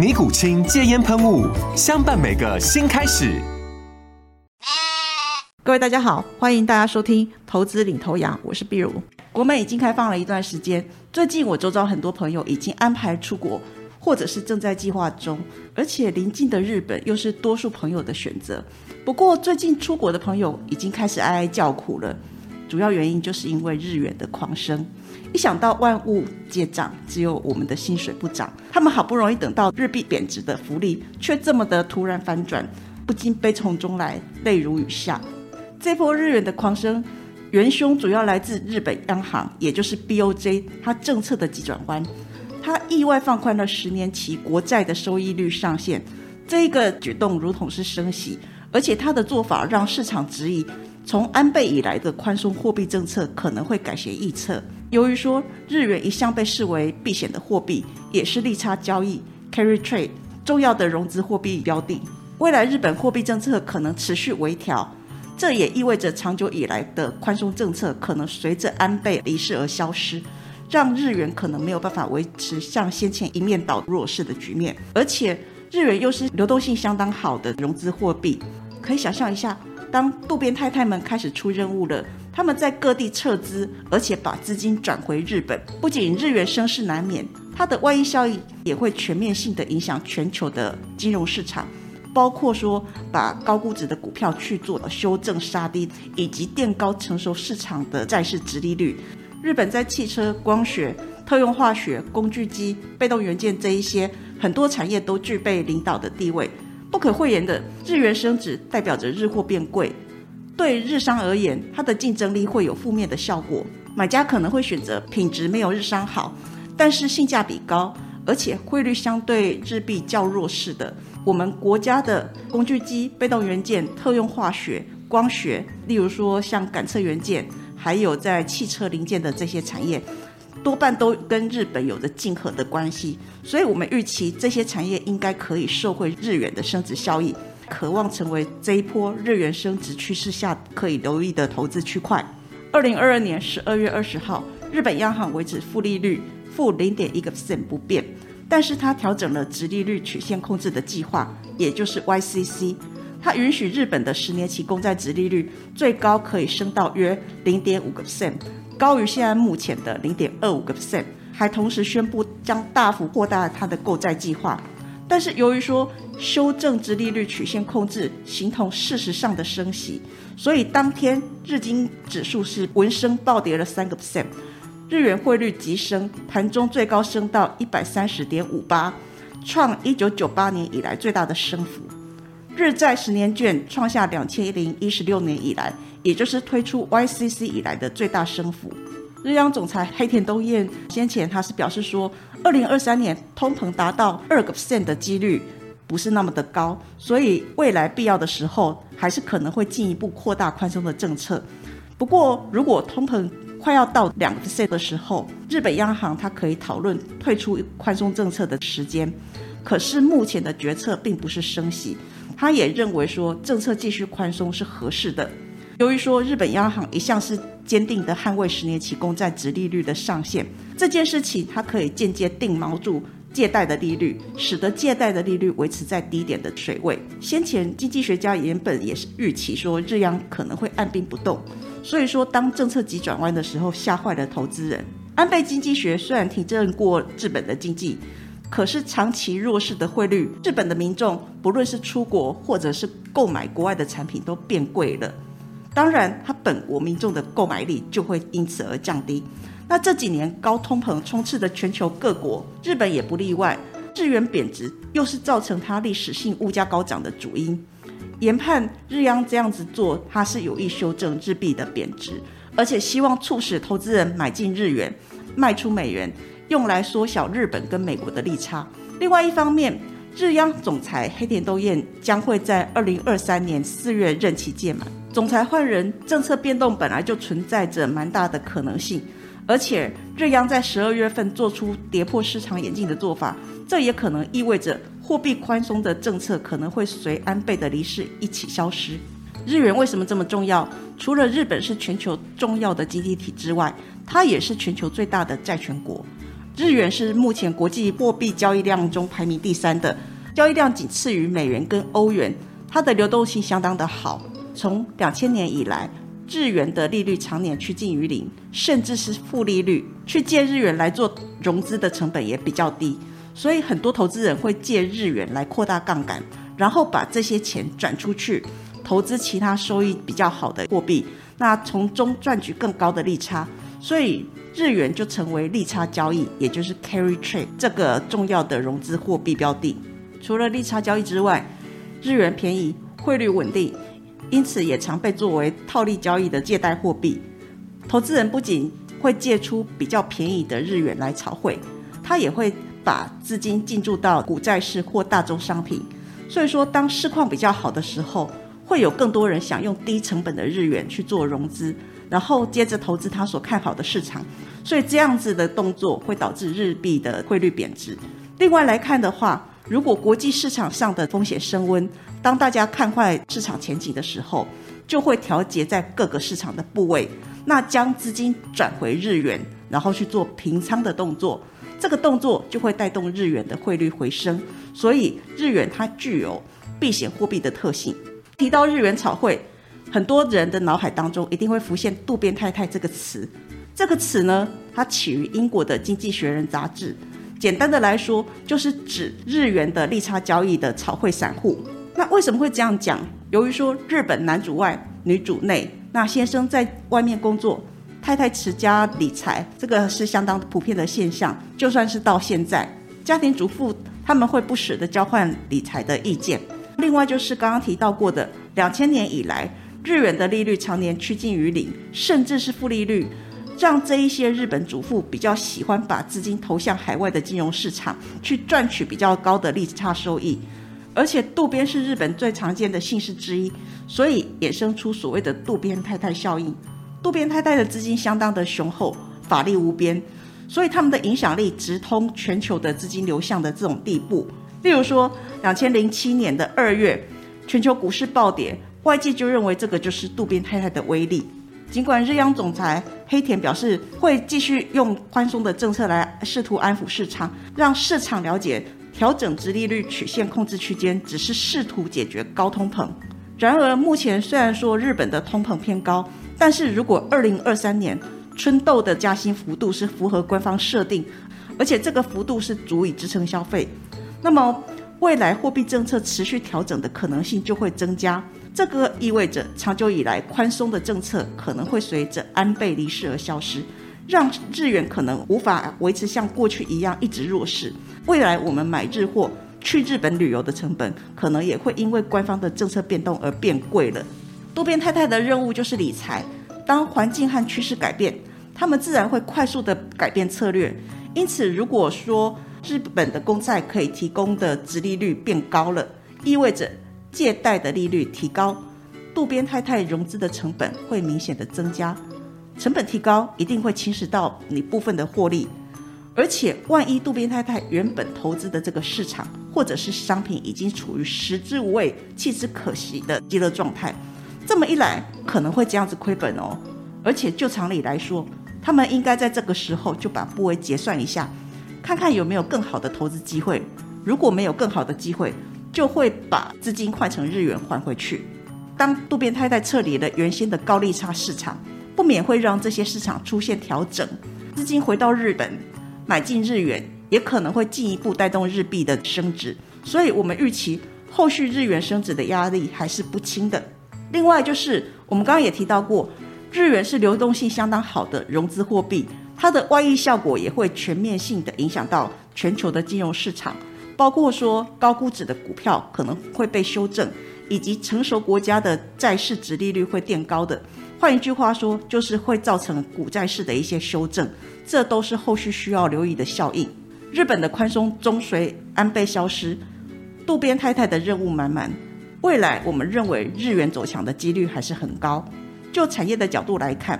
尼古清戒烟喷雾，相伴每个新开始。各位大家好，欢迎大家收听《投资领头羊》，我是碧如。国门已经开放了一段时间，最近我周遭很多朋友已经安排出国，或者是正在计划中，而且临近的日本又是多数朋友的选择。不过最近出国的朋友已经开始哀哀叫苦了，主要原因就是因为日元的狂升。一想到万物皆涨，只有我们的薪水不涨，他们好不容易等到日币贬值的福利，却这么的突然反转，不禁悲从中来，泪如雨下。这波日元的狂升，元凶主要来自日本央行，也就是 BOJ，它政策的急转弯，它意外放宽了十年期国债的收益率上限，这一个举动如同是升息，而且它的做法让市场质疑，从安倍以来的宽松货币政策可能会改弦易辙。由于说日元一向被视为避险的货币，也是利差交易 （carry trade） 重要的融资货币标的，未来日本货币政策可能持续微调，这也意味着长久以来的宽松政策可能随着安倍离世而消失，让日元可能没有办法维持像先前一面倒弱势的局面。而且日元又是流动性相当好的融资货币，可以想象一下，当渡边太太们开始出任务了。他们在各地撤资，而且把资金转回日本，不仅日元升势难免，它的外溢效应也会全面性的影响全球的金融市场，包括说把高估值的股票去做修正杀低，以及垫高成熟市场的债市值利率。日本在汽车、光学、特用化学、工具机、被动元件这一些很多产业都具备领导的地位，不可讳言的，日元升值代表着日货变贵。对日商而言，它的竞争力会有负面的效果。买家可能会选择品质没有日商好，但是性价比高，而且汇率相对日币较弱势的。我们国家的工具机、被动元件、特用化学、光学，例如说像感测元件，还有在汽车零件的这些产业，多半都跟日本有着竞合的关系。所以，我们预期这些产业应该可以受惠日元的升值效益。渴望成为这一波日元升值趋势下可以留意的投资区块。二零二二年十二月二十号，日本央行维持负利率负零点一个 percent 不变，但是它调整了直利率曲线控制的计划，也就是 YCC，它允许日本的十年期公债直利率最高可以升到约零点五个 percent，高于现在目前的零点二五个 percent，还同时宣布将大幅扩大它的购债计划。但是由于说修正之利率曲线控制形同事实上的升息，所以当天日经指数是闻声暴跌了三个 percent，日元汇率急升，盘中最高升到一百三十点五八，创一九九八年以来最大的升幅。日债十年券创下两千零一十六年以来，也就是推出 YCC 以来的最大升幅。日央总裁黑田东彦先前他是表示说，二零二三年通膨达到二个 percent 的几率不是那么的高，所以未来必要的时候还是可能会进一步扩大宽松的政策。不过，如果通膨快要到两个 percent 的时候，日本央行它可以讨论退出宽松政策的时间。可是目前的决策并不是升息，他也认为说政策继续宽松是合适的。由于说日本央行一向是坚定的捍卫十年期公债直利率的上限，这件事情它可以间接定锚住借贷的利率，使得借贷的利率维持在低点的水位。先前经济学家原本也是预期说日央可能会按兵不动，所以说当政策急转弯的时候，吓坏了投资人。安倍经济学虽然提振过日本的经济，可是长期弱势的汇率，日本的民众不论是出国或者是购买国外的产品都变贵了。当然，他本国民众的购买力就会因此而降低。那这几年高通膨充斥的全球各国，日本也不例外。日元贬值又是造成它历史性物价高涨的主因。研判日央这样子做，它是有意修正日币的贬值，而且希望促使投资人买进日元，卖出美元，用来缩小日本跟美国的利差。另外一方面，日央总裁黑田东彦将会在二零二三年四月任期届满，总裁换人，政策变动本来就存在着蛮大的可能性，而且日央在十二月份做出跌破市场眼镜的做法。这也可能意味着货币宽松的政策可能会随安倍的离世一起消失。日元为什么这么重要？除了日本是全球重要的经济体之外，它也是全球最大的债权国。日元是目前国际货币交易量中排名第三的，交易量仅次于美元跟欧元。它的流动性相当的好。从两千年以来，日元的利率常年趋近于零，甚至是负利率。去借日元来做融资的成本也比较低。所以很多投资人会借日元来扩大杠杆，然后把这些钱转出去，投资其他收益比较好的货币，那从中赚取更高的利差。所以日元就成为利差交易，也就是 carry trade 这个重要的融资货币标的。除了利差交易之外，日元便宜，汇率稳定，因此也常被作为套利交易的借贷货币。投资人不仅会借出比较便宜的日元来炒汇，他也会。把资金进驻到股债市或大宗商品，所以说当市况比较好的时候，会有更多人想用低成本的日元去做融资，然后接着投资他所看好的市场，所以这样子的动作会导致日币的汇率贬值。另外来看的话，如果国际市场上的风险升温，当大家看坏市场前景的时候，就会调节在各个市场的部位，那将资金转回日元，然后去做平仓的动作。这个动作就会带动日元的汇率回升，所以日元它具有避险货币的特性。提到日元炒汇，很多人的脑海当中一定会浮现“渡边太太”这个词。这个词呢，它起于英国的《经济学人》杂志。简单的来说，就是指日元的利差交易的炒汇散户。那为什么会这样讲？由于说日本男主外女主内，那先生在外面工作。太太持家理财，这个是相当普遍的现象。就算是到现在，家庭主妇他们会不时的交换理财的意见。另外就是刚刚提到过的，两千年以来，日元的利率常年趋近于零，甚至是负利率，让这一些日本主妇比较喜欢把资金投向海外的金融市场，去赚取比较高的利差收益。而且渡边是日本最常见的姓氏之一，所以衍生出所谓的渡边太太效应。渡边太太的资金相当的雄厚，法力无边，所以他们的影响力直通全球的资金流向的这种地步。例如说，两千零七年的二月，全球股市暴跌，外界就认为这个就是渡边太太的威力。尽管日央总裁黑田表示会继续用宽松的政策来试图安抚市场，让市场了解调整直利率曲线控制区间只是试图解决高通膨。然而，目前虽然说日本的通膨偏高。但是如果二零二三年春豆的加薪幅度是符合官方设定，而且这个幅度是足以支撑消费，那么未来货币政策持续调整的可能性就会增加。这个意味着长久以来宽松的政策可能会随着安倍离世而消失，让日元可能无法维持像过去一样一直弱势。未来我们买日货去日本旅游的成本可能也会因为官方的政策变动而变贵了。渡边太太的任务就是理财。当环境和趋势改变，他们自然会快速的改变策略。因此，如果说日本的公债可以提供的殖利率变高了，意味着借贷的利率提高，渡边太太融资的成本会明显的增加。成本提高一定会侵蚀到你部分的获利。而且，万一渡边太太原本投资的这个市场或者是商品已经处于食之无味、弃之可惜的极乐状态。这么一来，可能会这样子亏本哦。而且就常理来说，他们应该在这个时候就把部位结算一下，看看有没有更好的投资机会。如果没有更好的机会，就会把资金换成日元还回去。当渡边太太撤离了原先的高利差市场，不免会让这些市场出现调整，资金回到日本买进日元，也可能会进一步带动日币的升值。所以，我们预期后续日元升值的压力还是不轻的。另外，就是我们刚刚也提到过，日元是流动性相当好的融资货币，它的外溢效果也会全面性的影响到全球的金融市场，包括说高估值的股票可能会被修正，以及成熟国家的债市值利率会垫高的。换一句话说，就是会造成股债市的一些修正，这都是后续需要留意的效应。日本的宽松终随安倍消失，渡边太太的任务满满。未来我们认为日元走强的几率还是很高。就产业的角度来看，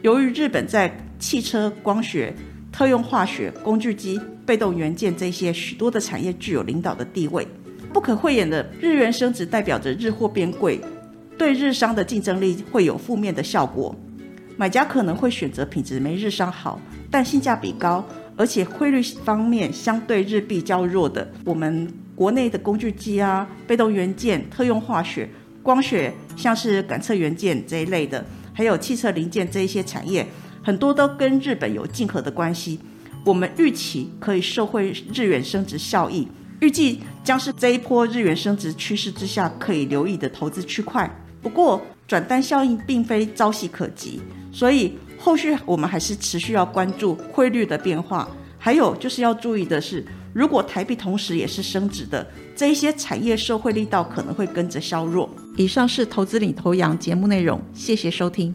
由于日本在汽车、光学、特用化学、工具机、被动元件这些许多的产业具有领导的地位，不可讳言的日元升值代表着日货变贵。对日商的竞争力会有负面的效果，买家可能会选择品质没日商好，但性价比高，而且汇率方面相对日币较弱的我们国内的工具机啊、被动元件、特用化学、光学，像是感测元件这一类的，还有汽车零件这一些产业，很多都跟日本有竞合的关系。我们预期可以受惠日元升值效益，预计将是这一波日元升值趋势之下可以留意的投资区块。不过，转单效应并非朝夕可及，所以后续我们还是持续要关注汇率的变化。还有就是要注意的是，如果台币同时也是升值的，这一些产业受惠力道可能会跟着削弱。以上是投资领头羊节目内容，谢谢收听。